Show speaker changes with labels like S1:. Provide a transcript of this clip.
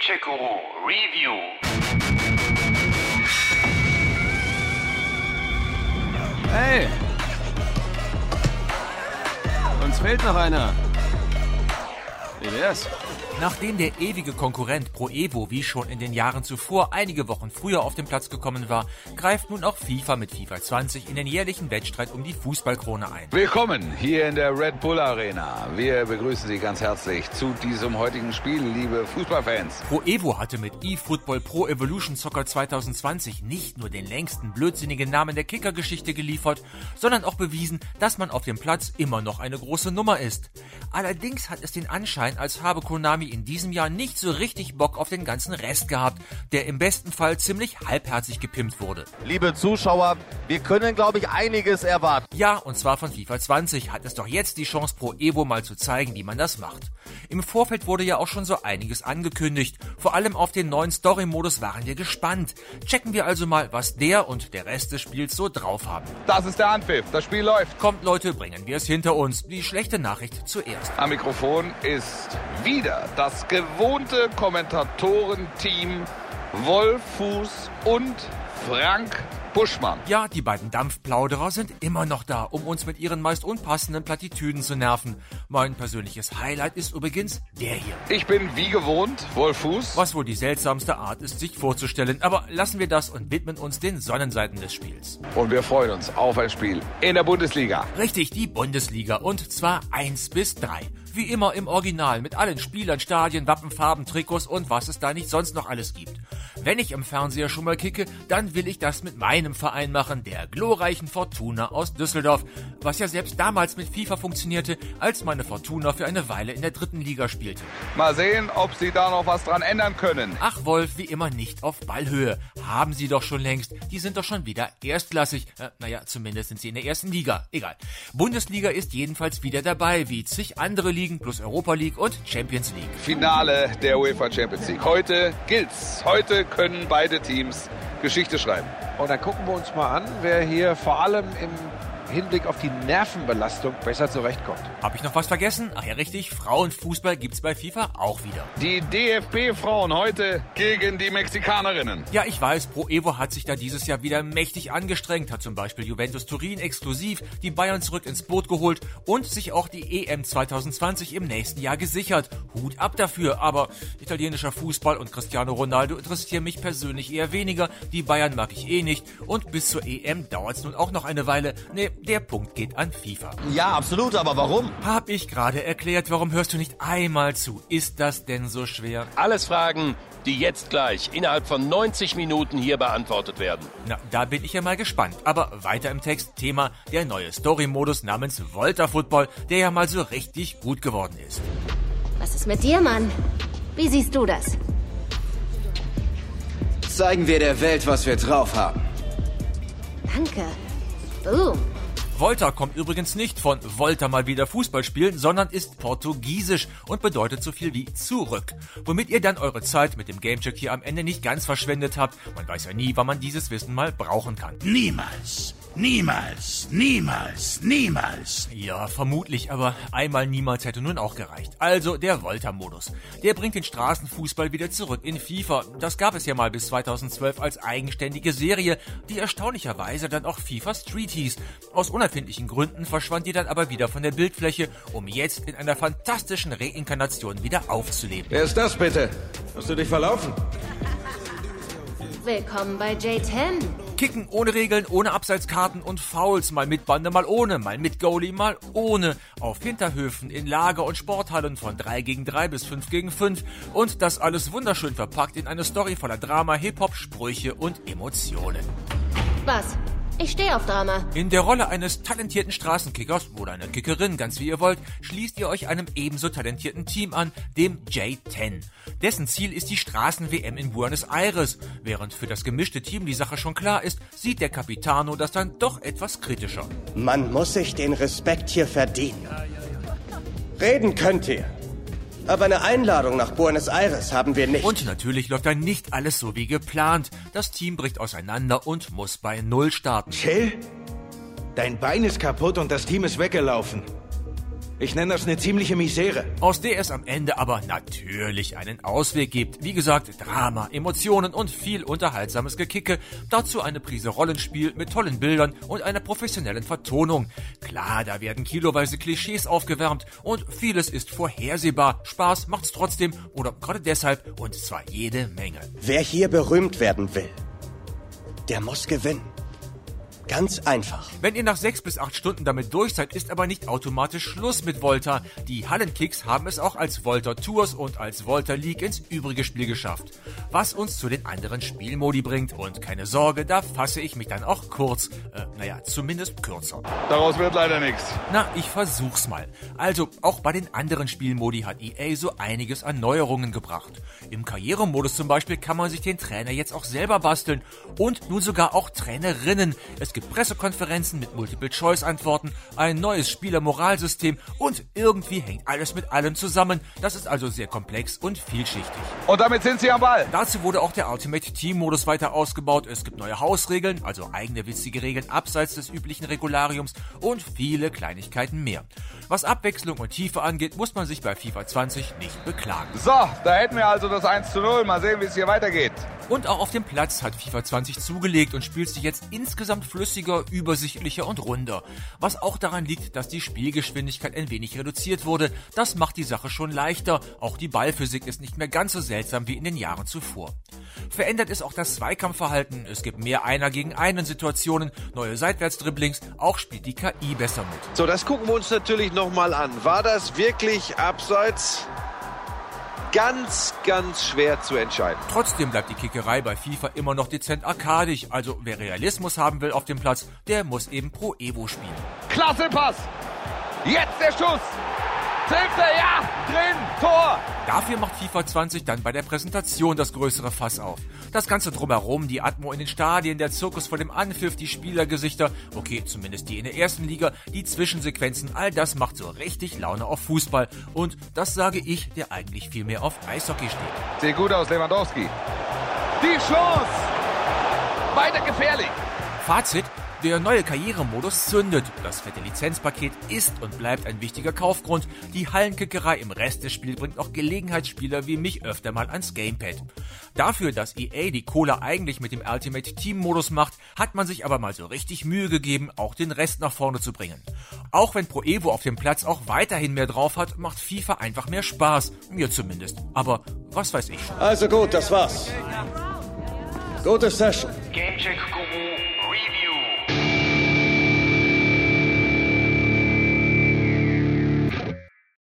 S1: Gamecheck Guru Review.
S2: Hey! Uns fehlt noch einer. Wär's?
S3: Nachdem der ewige Konkurrent Pro Evo wie schon in den Jahren zuvor einige Wochen früher auf den Platz gekommen war, greift nun auch FIFA mit FIFA 20 in den jährlichen Wettstreit um die Fußballkrone ein.
S4: Willkommen hier in der Red Bull Arena. Wir begrüßen Sie ganz herzlich zu diesem heutigen Spiel, liebe Fußballfans.
S3: Pro Evo hatte mit eFootball Pro Evolution Soccer 2020 nicht nur den längsten blödsinnigen Namen der Kickergeschichte geliefert, sondern auch bewiesen, dass man auf dem Platz immer noch eine große Nummer ist. Allerdings hat es den Anschein, als habe Konami in diesem Jahr nicht so richtig Bock auf den ganzen Rest gehabt, der im besten Fall ziemlich halbherzig gepimpt wurde.
S5: Liebe Zuschauer, wir können, glaube ich, einiges erwarten.
S3: Ja, und zwar von FIFA 20 hat es doch jetzt die Chance pro Evo mal zu zeigen, wie man das macht. Im Vorfeld wurde ja auch schon so einiges angekündigt. Vor allem auf den neuen Story-Modus waren wir gespannt. Checken wir also mal, was der und der Rest des Spiels so drauf haben.
S4: Das ist der Anpfiff. Das Spiel läuft.
S3: Kommt Leute, bringen wir es hinter uns. Die schlechte Nachricht zuerst.
S4: Am Mikrofon ist wieder das gewohnte Kommentatorenteam Wolf Fuß und Frank Buschmann.
S3: Ja, die beiden Dampfplauderer sind immer noch da, um uns mit ihren meist unpassenden Plattitüden zu nerven. Mein persönliches Highlight ist übrigens der hier.
S4: Ich bin wie gewohnt Wolf Fuß.
S3: Was wohl die seltsamste Art ist, sich vorzustellen. Aber lassen wir das und widmen uns den Sonnenseiten des Spiels.
S4: Und wir freuen uns auf ein Spiel in der Bundesliga.
S3: Richtig, die Bundesliga. Und zwar 1 bis 3. Wie immer im Original mit allen Spielern, Stadien, Wappenfarben, Trikots und was es da nicht sonst noch alles gibt. Wenn ich im Fernseher schon mal kicke, dann will ich das mit meinem Verein machen, der glorreichen Fortuna aus Düsseldorf, was ja selbst damals mit FIFA funktionierte, als meine Fortuna für eine Weile in der dritten Liga spielte.
S4: Mal sehen, ob Sie da noch was dran ändern können.
S3: Ach Wolf, wie immer nicht auf Ballhöhe. Haben Sie doch schon längst. Die sind doch schon wieder erstklassig. Äh, naja, zumindest sind sie in der ersten Liga. Egal. Bundesliga ist jedenfalls wieder dabei, wie zig andere Ligen plus Europa League und Champions League.
S4: Finale der UEFA Champions League. Heute gilt's. Heute können beide Teams Geschichte schreiben.
S6: Und dann gucken wir uns mal an, wer hier vor allem im Hinblick auf die Nervenbelastung besser zurechtkommt.
S3: Hab ich noch was vergessen? Ach ja, richtig. Frauenfußball gibt's bei FIFA auch wieder.
S4: Die DFB-Frauen heute gegen die Mexikanerinnen.
S3: Ja, ich weiß, Pro Evo hat sich da dieses Jahr wieder mächtig angestrengt, hat zum Beispiel Juventus Turin exklusiv die Bayern zurück ins Boot geholt und sich auch die EM 2020 im nächsten Jahr gesichert. Hut ab dafür, aber italienischer Fußball und Cristiano Ronaldo interessieren mich persönlich eher weniger. Die Bayern mag ich eh nicht und bis zur EM dauert's nun auch noch eine Weile. Nee, der Punkt geht an FIFA.
S5: Ja, absolut, aber warum?
S3: Hab ich gerade erklärt, warum hörst du nicht einmal zu? Ist das denn so schwer?
S1: Alles Fragen, die jetzt gleich innerhalb von 90 Minuten hier beantwortet werden.
S3: Na, da bin ich ja mal gespannt. Aber weiter im Text, Thema der neue Story-Modus namens Volta Football, der ja mal so richtig gut geworden ist.
S7: Was ist mit dir, Mann? Wie siehst du das?
S8: Zeigen wir der Welt, was wir drauf haben.
S7: Danke. Boom.
S3: Volta kommt übrigens nicht von Volta mal wieder Fußball spielen, sondern ist portugiesisch und bedeutet so viel wie zurück. Womit ihr dann eure Zeit mit dem Gamecheck hier am Ende nicht ganz verschwendet habt. Man weiß ja nie, wann man dieses Wissen mal brauchen kann.
S9: Niemals, niemals, niemals, niemals.
S3: Ja, vermutlich, aber einmal niemals hätte nun auch gereicht. Also der Volta-Modus. Der bringt den Straßenfußball wieder zurück in FIFA. Das gab es ja mal bis 2012 als eigenständige Serie, die erstaunlicherweise dann auch FIFA Street hieß. Aus unerfindlichen Gründen verschwand die dann aber wieder von der Bildfläche, um jetzt in einer fantastischen Reinkarnation wieder aufzuleben.
S6: Wer ist das bitte? Hast du dich verlaufen?
S7: Willkommen bei J10.
S3: Kicken ohne Regeln, ohne Abseitskarten und Fouls, mal mit Bande, mal ohne, mal mit Goalie, mal ohne. Auf Hinterhöfen, in Lager- und Sporthallen von 3 gegen 3 bis 5 gegen 5 und das alles wunderschön verpackt in eine Story voller Drama, Hip-Hop, Sprüche und Emotionen.
S7: Was? Ich stehe auf Drama.
S3: In der Rolle eines talentierten Straßenkickers oder einer Kickerin, ganz wie ihr wollt, schließt ihr euch einem ebenso talentierten Team an, dem J10. Dessen Ziel ist die Straßen-WM in Buenos Aires. Während für das gemischte Team die Sache schon klar ist, sieht der Capitano das dann doch etwas kritischer.
S10: Man muss sich den Respekt hier verdienen. Reden könnt ihr. Aber eine Einladung nach Buenos Aires haben wir nicht.
S3: Und natürlich läuft dann nicht alles so wie geplant. Das Team bricht auseinander und muss bei Null starten.
S9: Chill? Dein Bein ist kaputt und das Team ist weggelaufen. Ich nenne das eine ziemliche Misere.
S3: Aus der es am Ende aber natürlich einen Ausweg gibt. Wie gesagt, Drama, Emotionen und viel unterhaltsames Gekicke. Dazu eine Prise Rollenspiel mit tollen Bildern und einer professionellen Vertonung. Klar, da werden kiloweise Klischees aufgewärmt und vieles ist vorhersehbar. Spaß macht's trotzdem oder gerade deshalb und zwar jede Menge.
S10: Wer hier berühmt werden will, der muss gewinnen. Ganz einfach.
S3: Wenn ihr nach sechs bis acht Stunden damit durch seid, ist aber nicht automatisch Schluss mit Volta. Die Hallenkicks haben es auch als Volta Tours und als Volta League ins übrige Spiel geschafft. Was uns zu den anderen Spielmodi bringt. Und keine Sorge, da fasse ich mich dann auch kurz. Äh, naja, zumindest kürzer.
S4: Daraus wird leider nichts.
S3: Na, ich versuch's mal. Also, auch bei den anderen Spielmodi hat EA so einiges an Neuerungen gebracht. Im Karrieremodus zum Beispiel kann man sich den Trainer jetzt auch selber basteln. Und nun sogar auch Trainerinnen. Es gibt Pressekonferenzen mit Multiple-Choice-Antworten, ein neues Spielermoralsystem und irgendwie hängt alles mit allem zusammen. Das ist also sehr komplex und vielschichtig.
S4: Und damit sind sie am Ball.
S3: Dazu wurde auch der Ultimate Team-Modus weiter ausgebaut. Es gibt neue Hausregeln, also eigene witzige Regeln abseits des üblichen Regulariums und viele Kleinigkeiten mehr. Was Abwechslung und Tiefe angeht, muss man sich bei FIFA 20 nicht beklagen.
S4: So, da hätten wir also das 1 zu 0. Mal sehen, wie es hier weitergeht.
S3: Und auch auf dem Platz hat FIFA 20 zugelegt und spielt sich jetzt insgesamt flüssiger, übersichtlicher und runder. Was auch daran liegt, dass die Spielgeschwindigkeit ein wenig reduziert wurde. Das macht die Sache schon leichter. Auch die Ballphysik ist nicht mehr ganz so seltsam wie in den Jahren zuvor. Verändert ist auch das Zweikampfverhalten. Es gibt mehr Einer gegen einen Situationen, neue Seitwärtsdribblings. Auch spielt die KI besser mit.
S6: So, das gucken wir uns natürlich nochmal an. War das wirklich abseits? Ganz, ganz schwer zu entscheiden.
S3: Trotzdem bleibt die Kickerei bei FIFA immer noch dezent arkadisch. Also wer Realismus haben will auf dem Platz, der muss eben Pro Evo spielen.
S4: Klasse Pass. Jetzt der Schuss. Trifft er, ja, Tor.
S3: Dafür macht FIFA 20 dann bei der Präsentation das größere Fass auf. Das Ganze drumherum, die Atmo in den Stadien, der Zirkus vor dem Anpfiff, die Spielergesichter, okay, zumindest die in der ersten Liga, die Zwischensequenzen, all das macht so richtig Laune auf Fußball. Und das sage ich, der eigentlich viel mehr auf Eishockey steht.
S4: Sieht gut aus, Lewandowski. Die Chance. Weiter gefährlich.
S3: Fazit, der neue Karrieremodus zündet. Das fette Lizenzpaket ist und bleibt ein wichtiger Kaufgrund. Die Hallenkickerei im Rest des Spiels bringt auch Gelegenheitsspieler wie mich öfter mal ans Gamepad. Dafür, dass EA die Cola eigentlich mit dem Ultimate Team Modus macht, hat man sich aber mal so richtig Mühe gegeben, auch den Rest nach vorne zu bringen. Auch wenn Pro Evo auf dem Platz auch weiterhin mehr drauf hat, macht FIFA einfach mehr Spaß. Mir zumindest. Aber was weiß ich schon.
S10: Also gut, das war's. Gute Session.
S11: Gamecheck Guru